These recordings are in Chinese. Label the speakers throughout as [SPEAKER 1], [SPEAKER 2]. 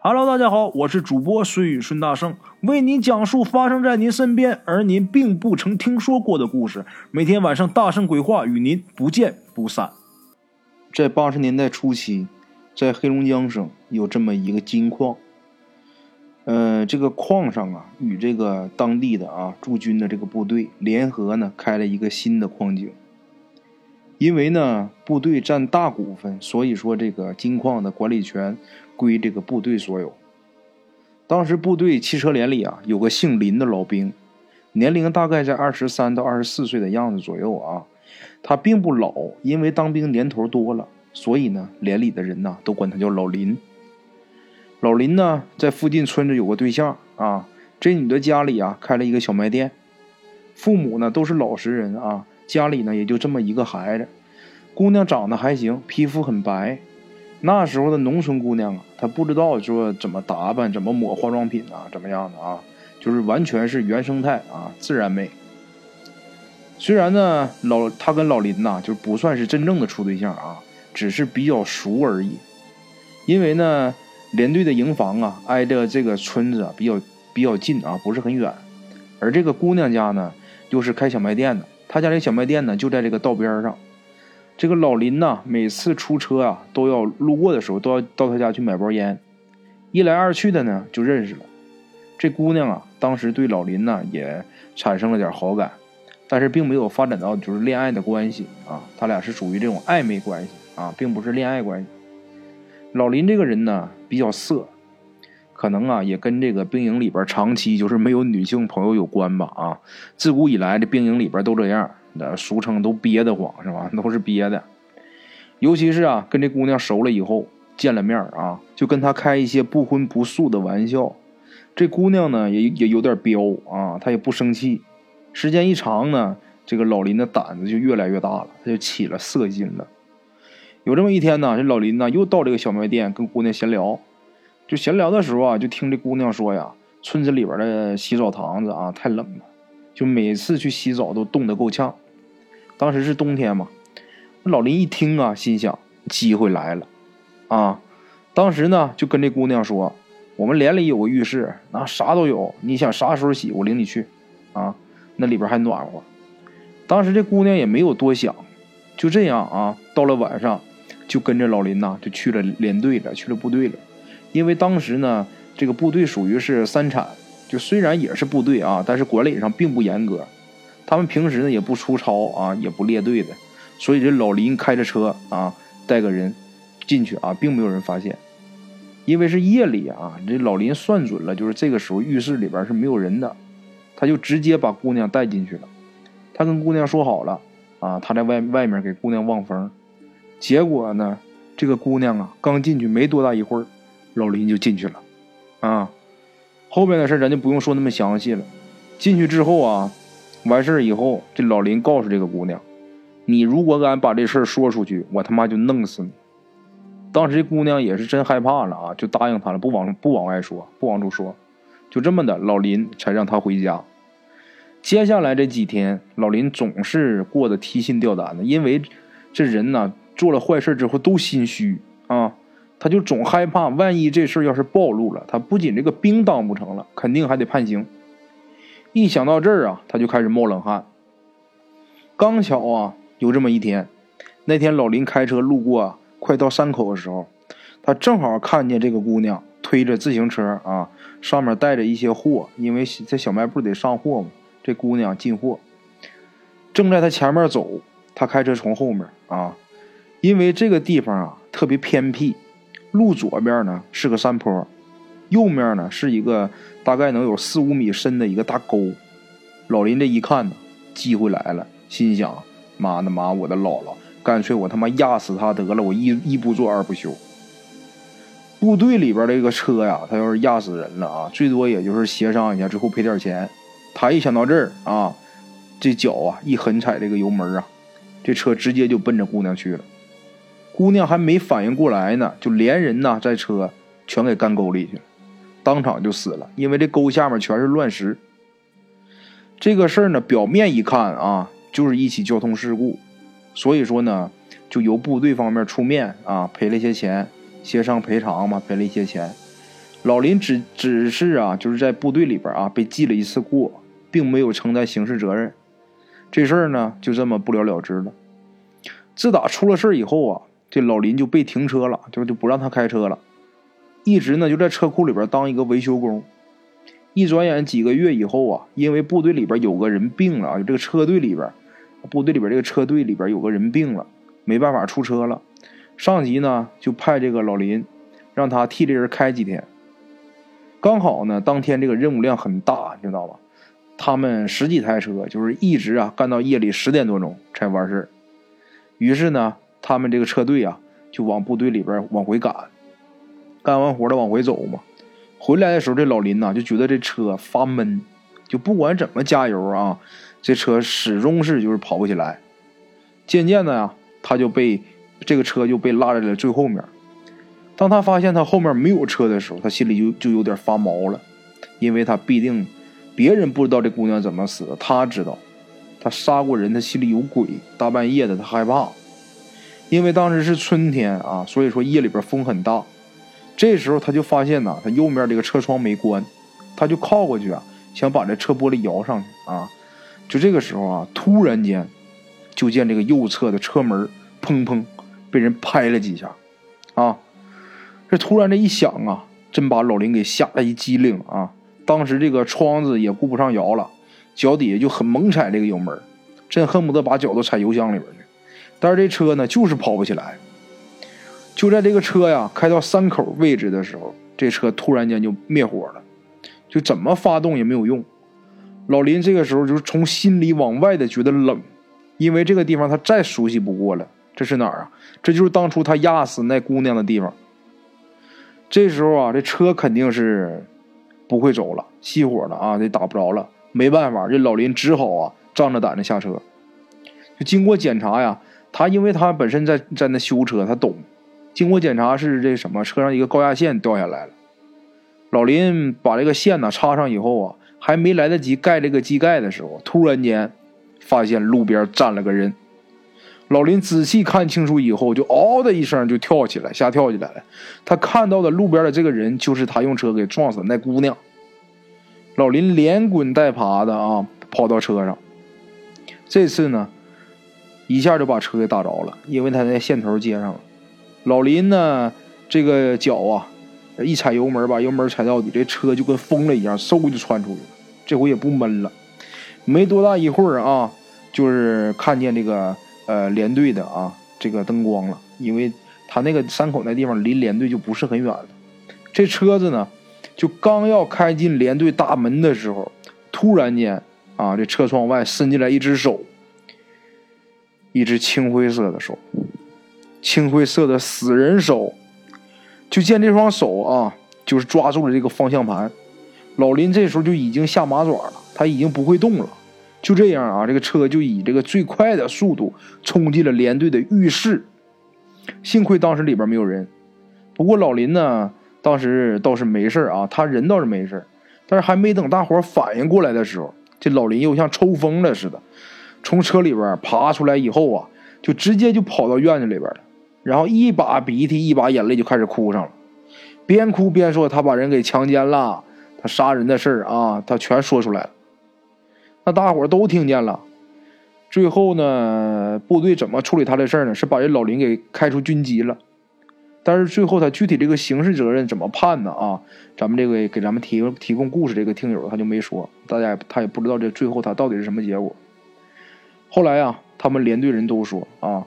[SPEAKER 1] Hello，大家好，我是主播孙宇孙大圣，为您讲述发生在您身边而您并不曾听说过的故事。每天晚上大圣鬼话与您不见不散。在八十年代初期，在黑龙江省有这么一个金矿，呃，这个矿上啊，与这个当地的啊驻军的这个部队联合呢，开了一个新的矿井。因为呢，部队占大股份，所以说这个金矿的管理权归这个部队所有。当时部队汽车连里啊，有个姓林的老兵，年龄大概在二十三到二十四岁的样子左右啊。他并不老，因为当兵年头多了，所以呢，连里的人呢都管他叫老林。老林呢，在附近村子有个对象啊，这女的家里啊开了一个小卖店，父母呢都是老实人啊。家里呢也就这么一个孩子，姑娘长得还行，皮肤很白。那时候的农村姑娘啊，她不知道说怎么打扮，怎么抹化妆品啊，怎么样的啊，就是完全是原生态啊，自然美。虽然呢，老她跟老林呐，就不算是真正的处对象啊，只是比较熟而已。因为呢，连队的营房啊，挨着这个村子啊，比较比较近啊，不是很远。而这个姑娘家呢，又是开小卖店的。她家这小卖店呢，就在这个道边上。这个老林呢，每次出车啊，都要路过的时候，都要到他家去买包烟。一来二去的呢，就认识了。这姑娘啊，当时对老林呢也产生了点好感，但是并没有发展到就是恋爱的关系啊。他俩是属于这种暧昧关系啊，并不是恋爱关系。老林这个人呢，比较色。可能啊，也跟这个兵营里边长期就是没有女性朋友有关吧啊。自古以来，这兵营里边都这样，俗称都憋得慌是吧？都是憋的。尤其是啊，跟这姑娘熟了以后，见了面啊，就跟她开一些不荤不素的玩笑。这姑娘呢，也也有点彪啊，她也不生气。时间一长呢，这个老林的胆子就越来越大了，他就起了色心了。有这么一天呢，这老林呢又到这个小卖店跟姑娘闲聊。就闲聊的时候啊，就听这姑娘说呀，村子里边的洗澡堂子啊太冷了，就每次去洗澡都冻得够呛。当时是冬天嘛，老林一听啊，心想机会来了啊。当时呢，就跟这姑娘说，我们连里有个浴室，那啥都有，你想啥时候洗，我领你去啊，那里边还暖和。当时这姑娘也没有多想，就这样啊，到了晚上，就跟着老林呐，就去了连队了，去了部队了。因为当时呢，这个部队属于是三产，就虽然也是部队啊，但是管理上并不严格。他们平时呢也不出操啊，也不列队的，所以这老林开着车啊，带个人进去啊，并没有人发现。因为是夜里啊，这老林算准了，就是这个时候浴室里边是没有人的，他就直接把姑娘带进去了。他跟姑娘说好了啊，他在外外面给姑娘望风。结果呢，这个姑娘啊，刚进去没多大一会儿。老林就进去了，啊，后边的事咱就不用说那么详细了。进去之后啊，完事以后，这老林告诉这个姑娘：“你如果敢把这事说出去，我他妈就弄死你。”当时这姑娘也是真害怕了啊，就答应他了，不往不往外说，不往出说。就这么的，老林才让她回家。接下来这几天，老林总是过得提心吊胆的，因为这人呢做了坏事之后都心虚啊。他就总害怕，万一这事要是暴露了，他不仅这个兵当不成了，肯定还得判刑。一想到这儿啊，他就开始冒冷汗。刚巧啊，有这么一天，那天老林开车路过，快到山口的时候，他正好看见这个姑娘推着自行车啊，上面带着一些货，因为在小卖部得上货嘛。这姑娘进货，正在他前面走，他开车从后面啊，因为这个地方啊特别偏僻。路左边呢是个山坡，右面呢是一个大概能有四五米深的一个大沟。老林这一看呢，机会来了，心想：妈的妈，我的姥姥，干脆我他妈压死他得了，我一一不做二不休。部队里边这个车呀，他要是压死人了啊，最多也就是协商一下，最后赔点钱。他一想到这儿啊，这脚啊一狠踩这个油门啊，这车直接就奔着姑娘去了。姑娘还没反应过来呢，就连人呐在车全给干沟里去了，当场就死了。因为这沟下面全是乱石。这个事儿呢，表面一看啊，就是一起交通事故，所以说呢，就由部队方面出面啊赔了一些钱，协商赔偿嘛，赔了一些钱。老林只只是啊，就是在部队里边啊被记了一次过，并没有承担刑事责任。这事儿呢，就这么不了了之了。自打出了事以后啊，这老林就被停车了，就就不让他开车了，一直呢就在车库里边当一个维修工。一转眼几个月以后啊，因为部队里边有个人病了啊，这个车队里边，部队里边这个车队里边有个人病了，没办法出车了。上级呢就派这个老林，让他替这人开几天。刚好呢，当天这个任务量很大，你知道吧？他们十几台车，就是一直啊干到夜里十点多钟才完事儿。于是呢，他们这个车队啊就往部队里边往回赶，干完活了往回走嘛。回来的时候，这老林呐就觉得这车发闷，就不管怎么加油啊，这车始终是就是跑不起来。渐渐的呀，他就被这个车就被落在了最后面。当他发现他后面没有车的时候，他心里就就有点发毛了，因为他必定。别人不知道这姑娘怎么死的，他知道，他杀过人，他心里有鬼。大半夜的，他害怕，因为当时是春天啊，所以说夜里边风很大。这时候他就发现呐，他右面这个车窗没关，他就靠过去啊，想把这车玻璃摇上去啊。就这个时候啊，突然间，就见这个右侧的车门砰砰被人拍了几下，啊，这突然这一响啊，真把老林给吓了一激灵啊。当时这个窗子也顾不上摇了，脚底下就很猛踩这个油门，真恨不得把脚都踩油箱里边去。但是这车呢，就是跑不起来。就在这个车呀开到山口位置的时候，这车突然间就灭火了，就怎么发动也没有用。老林这个时候就是从心里往外的觉得冷，因为这个地方他再熟悉不过了。这是哪儿啊？这就是当初他压死那姑娘的地方。这时候啊，这车肯定是。不会走了，熄火了啊！这打不着了，没办法，这老林只好啊，仗着胆子下车。就经过检查呀，他因为他本身在在那修车，他懂。经过检查是这什么，车上一个高压线掉下来了。老林把这个线呢插上以后啊，还没来得及盖这个机盖的时候，突然间发现路边站了个人。老林仔细看清楚以后，就嗷的一声就跳起来，吓跳起来了。他看到的路边的这个人，就是他用车给撞死的那姑娘。老林连滚带爬的啊，跑到车上。这次呢，一下就把车给打着了，因为他在线头接上了。老林呢，这个脚啊，一踩油门，把油门踩到底，这车就跟疯了一样，嗖就窜出去了。这回也不闷了，没多大一会儿啊，就是看见这个。呃，连队的啊，这个灯光了，因为他那个山口那地方离连队就不是很远了。这车子呢，就刚要开进连队大门的时候，突然间啊，这车窗外伸进来一只手，一只青灰色的手，青灰色的死人手。就见这双手啊，就是抓住了这个方向盘。老林这时候就已经下马爪了，他已经不会动了。就这样啊，这个车就以这个最快的速度冲进了连队的浴室。幸亏当时里边没有人。不过老林呢，当时倒是没事啊，他人倒是没事但是还没等大伙反应过来的时候，这老林又像抽风了似的，从车里边爬出来以后啊，就直接就跑到院子里边了，然后一把鼻涕一把眼泪就开始哭上了，边哭边说他把人给强奸了，他杀人的事儿啊，他全说出来了。那大伙都听见了，最后呢，部队怎么处理他的事儿呢？是把这老林给开除军籍了，但是最后他具体这个刑事责任怎么判呢？啊，咱们这个给咱们提提供故事这个听友他就没说，大家他也不知道这最后他到底是什么结果。后来啊，他们连队人都说啊，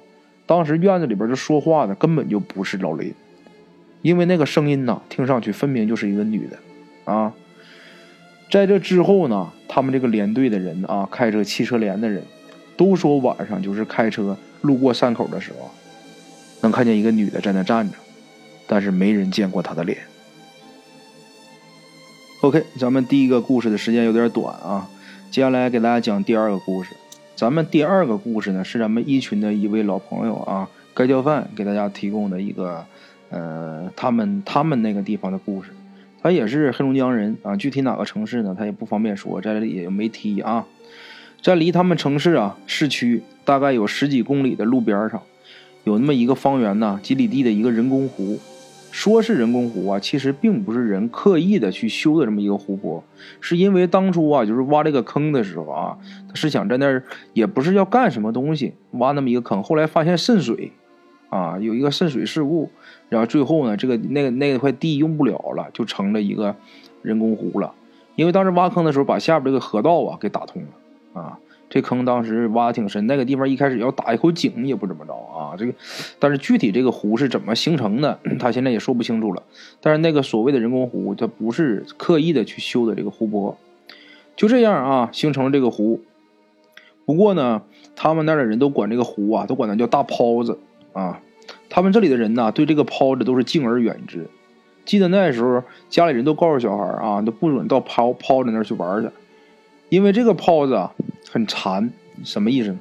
[SPEAKER 1] 当时院子里边这说话的根本就不是老林，因为那个声音呐，听上去分明就是一个女的，啊。在这之后呢，他们这个连队的人啊，开车汽车连的人，都说晚上就是开车路过山口的时候，能看见一个女的在那站着，但是没人见过她的脸。OK，咱们第一个故事的时间有点短啊，接下来给大家讲第二个故事。咱们第二个故事呢，是咱们一群的一位老朋友啊，该叫饭给大家提供的一个，呃，他们他们那个地方的故事。他也是黑龙江人啊，具体哪个城市呢？他也不方便说，在这里也没提啊。在离他们城市啊市区大概有十几公里的路边上，有那么一个方圆呢几里地的一个人工湖。说是人工湖啊，其实并不是人刻意的去修的这么一个湖泊，是因为当初啊，就是挖这个坑的时候啊，他是想在那儿，也不是要干什么东西，挖那么一个坑，后来发现渗水，啊，有一个渗水事故，然后最后呢，这个那个那块地用不了了，就成了一个人工湖了。因为当时挖坑的时候，把下边这个河道啊给打通了，啊。这坑当时挖的挺深，那个地方一开始要打一口井也不怎么着啊。这个，但是具体这个湖是怎么形成的，他现在也说不清楚了。但是那个所谓的人工湖，它不是刻意的去修的这个湖泊，就这样啊，形成了这个湖。不过呢，他们那的人都管这个湖啊，都管它叫大泡子啊。他们这里的人呢，对这个泡子都是敬而远之。记得那时候家里人都告诉小孩啊，都不准到泡泡子那儿去玩去，因为这个泡子啊。很馋，什么意思呢？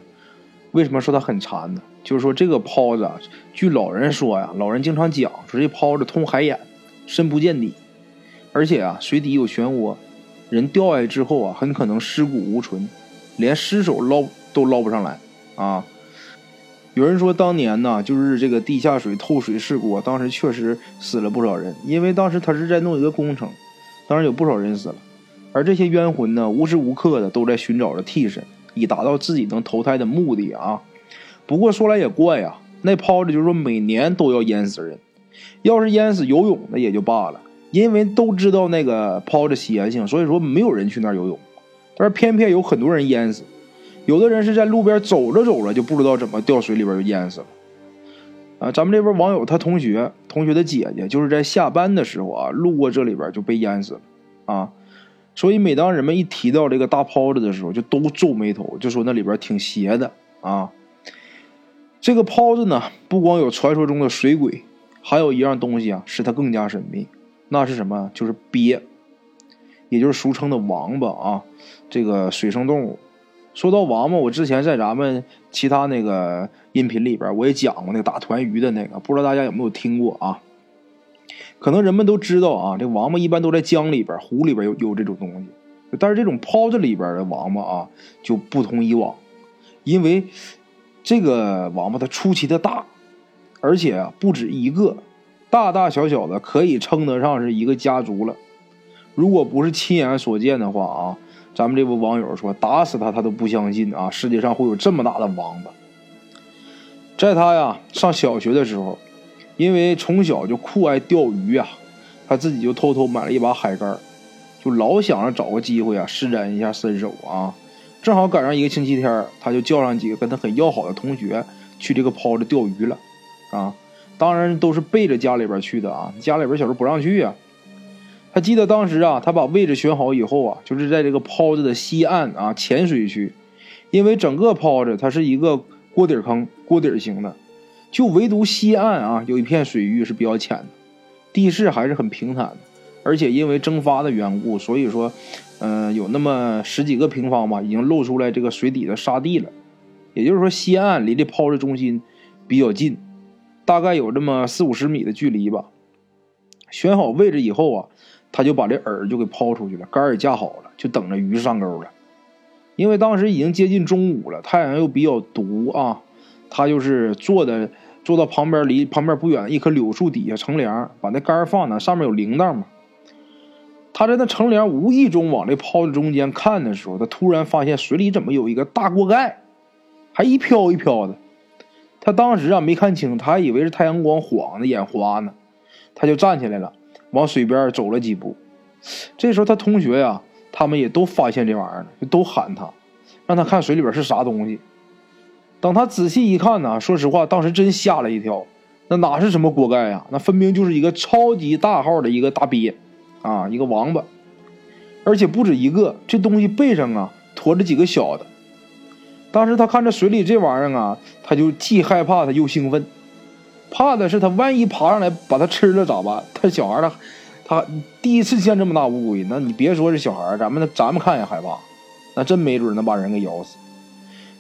[SPEAKER 1] 为什么说它很馋呢？就是说这个泡子，据老人说呀，老人经常讲说这泡子通海眼，深不见底，而且啊水底有漩涡，人掉下去之后啊，很可能尸骨无存，连尸首捞都捞不上来啊。有人说当年呢，就是这个地下水透水事故，当时确实死了不少人，因为当时他是在弄一个工程，当时有不少人死了。而这些冤魂呢，无时无刻的都在寻找着替身，以达到自己能投胎的目的啊。不过说来也怪呀，那泡子就是说每年都要淹死人，要是淹死游泳的也就罢了，因为都知道那个泡子邪性，所以说没有人去那儿游泳。但是偏偏有很多人淹死，有的人是在路边走着走着就不知道怎么掉水里边就淹死了。啊，咱们这边网友他同学同学的姐姐就是在下班的时候啊，路过这里边就被淹死了啊。所以，每当人们一提到这个大泡子的时候，就都皱眉头，就说那里边挺邪的啊。这个泡子呢，不光有传说中的水鬼，还有一样东西啊，使它更加神秘。那是什么？就是鳖，也就是俗称的王八啊。这个水生动物。说到王八，我之前在咱们其他那个音频里边，我也讲过那个打团鱼的那个，不知道大家有没有听过啊？可能人们都知道啊，这王八一般都在江里边、湖里边有有这种东西，但是这种泡子里边的王八啊就不同以往，因为这个王八它出奇的大，而且啊不止一个，大大小小的可以称得上是一个家族了。如果不是亲眼所见的话啊，咱们这位网友说打死他他都不相信啊，世界上会有这么大的王八。在他呀上小学的时候。因为从小就酷爱钓鱼啊，他自己就偷偷买了一把海竿，就老想着找个机会啊施展一下身手啊。正好赶上一个星期天，他就叫上几个跟他很要好的同学去这个泡子钓鱼了啊。当然都是背着家里边去的啊，家里边小时候不让去啊。他记得当时啊，他把位置选好以后啊，就是在这个泡子的西岸啊浅水区，因为整个泡子它是一个锅底坑，锅底型的。就唯独西岸啊，有一片水域是比较浅的，地势还是很平坦的，而且因为蒸发的缘故，所以说，嗯，有那么十几个平方吧，已经露出来这个水底的沙地了。也就是说，西岸离这泡子中心比较近，大概有这么四五十米的距离吧。选好位置以后啊，他就把这饵就给抛出去了，杆也架好了，就等着鱼上钩了。因为当时已经接近中午了，太阳又比较毒啊。他就是坐的，坐到旁边，离旁边不远一棵柳树底下乘凉，把那杆放那，上面有铃铛嘛。他在那乘凉，无意中往这泡子中间看的时候，他突然发现水里怎么有一个大锅盖，还一飘一飘的。他当时啊没看清，他还以为是太阳光晃的眼花呢。他就站起来了，往水边走了几步。这时候他同学呀，他们也都发现这玩意儿了，就都喊他，让他看水里边是啥东西。等他仔细一看呢，说实话，当时真吓了一跳。那哪是什么锅盖呀？那分明就是一个超级大号的一个大鳖，啊，一个王八，而且不止一个。这东西背上啊驮着几个小的。当时他看着水里这玩意儿啊，他就既害怕他又兴奋。怕的是他万一爬上来把他吃了咋办？他小孩他他第一次见这么大乌龟，那你别说是小孩，咱们咱们看也害怕，那真没准能把人给咬死。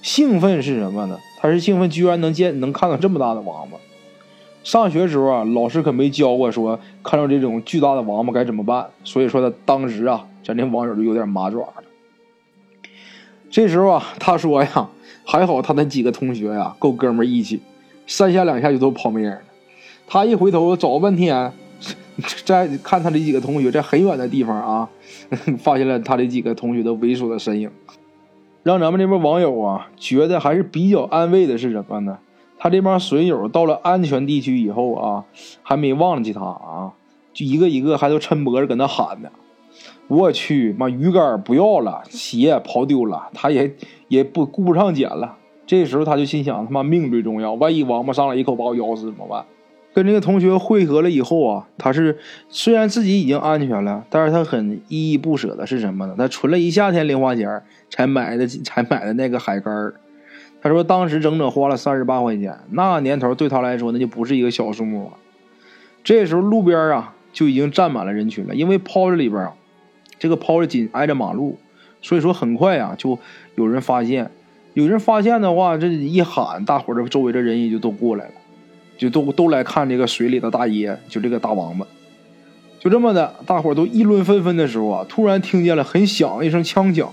[SPEAKER 1] 兴奋是什么呢？他是兴奋，居然能见能看到这么大的王八。上学时候啊，老师可没教过说看到这种巨大的王八该怎么办。所以说他当时啊，咱这网友就有点麻爪了。这时候啊，他说呀，还好他那几个同学呀够哥们义气，三下两下就都跑没影了。他一回头找半天，在看他的几个同学在很远的地方啊，发现了他的几个同学的猥琐的身影，让咱们这边网友啊觉得还是比较安慰的是什么呢？他这帮损友到了安全地区以后啊，还没忘记他啊，就一个一个还都抻脖子搁那喊呢。我去，妈鱼竿不要了，鞋跑丢了，他也也不顾不上捡了。这时候他就心想：他妈命最重要，万一王八上来一口把我咬死怎么办？跟这个同学汇合了以后啊，他是虽然自己已经安全了，但是他很依依不舍的是什么呢？他存了一夏天零花钱才买的才买的那个海竿他说当时整整花了三十八块钱，那年头对他来说那就不是一个小数目了。这时候路边啊就已经站满了人群了，因为抛子里边啊，这个抛着紧挨着马路，所以说很快啊就有人发现，有人发现的话，这一喊，大伙儿这周围的人也就都过来了。就都都来看这个水里的大爷，就这个大王八，就这么的，大伙都议论纷纷的时候啊，突然听见了很响一声枪响，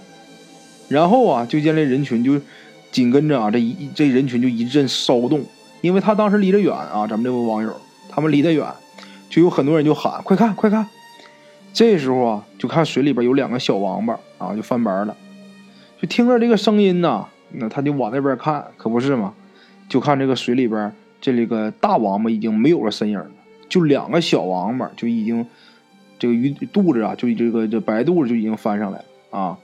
[SPEAKER 1] 然后啊，就见这人群就紧跟着啊，这一这人群就一阵骚动，因为他当时离得远啊，咱们这位网友他们离得远，就有很多人就喊快看快看，这时候啊，就看水里边有两个小王八啊，就翻白了，就听着这个声音呐，那他就往那边看，可不是吗？就看这个水里边。这里个大王八已经没有了身影了，就两个小王八就已经，这个鱼肚子啊，就这个这白肚子就已经翻上来了啊，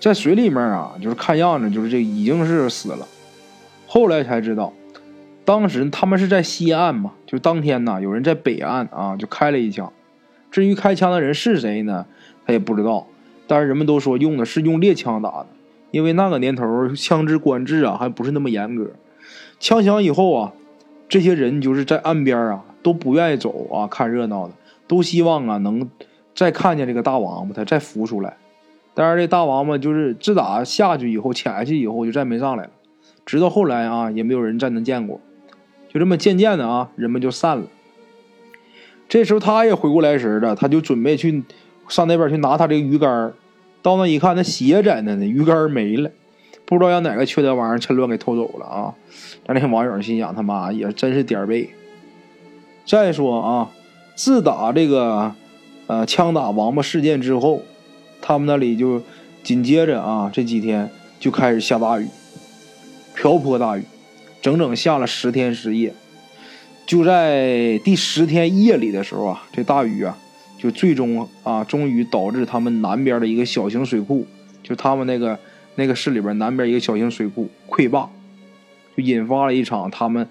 [SPEAKER 1] 在水里面啊，就是看样子就是这已经是死了。后来才知道，当时他们是在西岸嘛，就当天呢，有人在北岸啊就开了一枪。至于开枪的人是谁呢，他也不知道。但是人们都说用的是用猎枪打的，因为那个年头枪支管制啊还不是那么严格。枪响以后啊。这些人就是在岸边啊，都不愿意走啊，看热闹的，都希望啊能再看见这个大王八，他再浮出来。但是这大王八就是自打下去以后，潜下去以后就再没上来了。直到后来啊，也没有人再能见过。就这么渐渐的啊，人们就散了。这时候他也回过来神了，他就准备去上那边去拿他这个鱼竿。到那一看，那鞋在那呢，鱼竿没了，不知道让哪个缺德玩意儿趁乱给偷走了啊。咱那些网友心想：他妈也真是点儿背。再说啊，自打这个呃枪打王八事件之后，他们那里就紧接着啊这几天就开始下大雨，瓢泼大雨，整整下了十天十夜。就在第十天夜里的时候啊，这大雨啊就最终啊终于导致他们南边的一个小型水库，就他们那个那个市里边南边一个小型水库溃坝。就引发了一场他们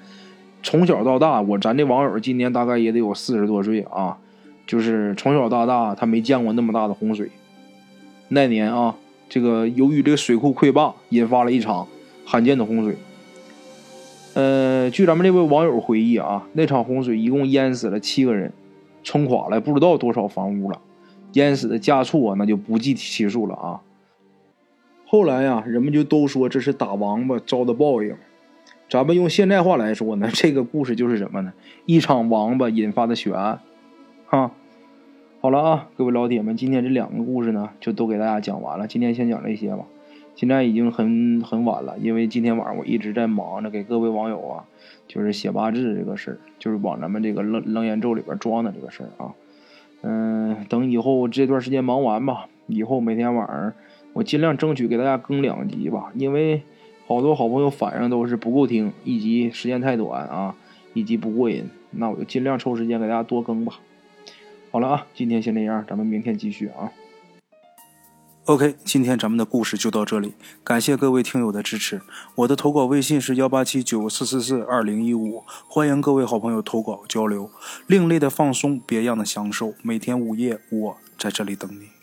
[SPEAKER 1] 从小到大，我咱这网友今年大概也得有四十多岁啊，就是从小到大他没见过那么大的洪水。那年啊，这个由于这个水库溃坝，引发了一场罕见的洪水。呃，据咱们这位网友回忆啊，那场洪水一共淹死了七个人，冲垮了不知道多少房屋了，淹死的家畜啊那就不计其数了啊。后来呀，人们就都说这是打王八遭的报应。咱们用现代话来说呢，这个故事就是什么呢？一场王八引发的血案，哈。好了啊，各位老铁们，今天这两个故事呢，就都给大家讲完了。今天先讲这些吧。现在已经很很晚了，因为今天晚上我一直在忙着给各位网友啊，就是写八字这个事儿，就是往咱们这个楞楞严咒里边装的这个事儿啊。嗯，等以后这段时间忙完吧，以后每天晚上我尽量争取给大家更两集吧，因为。好多好朋友反映都是不够听，一集时间太短啊，一集不过瘾。那我就尽量抽时间给大家多更吧。好了啊，今天先这样，咱们明天继续啊。OK，今天咱们的故事就到这里，感谢各位听友的支持。我的投稿微信是幺八七九四四四二零一五，欢迎各位好朋友投稿交流。另类的放松，别样的享受，每天午夜我在这里等你。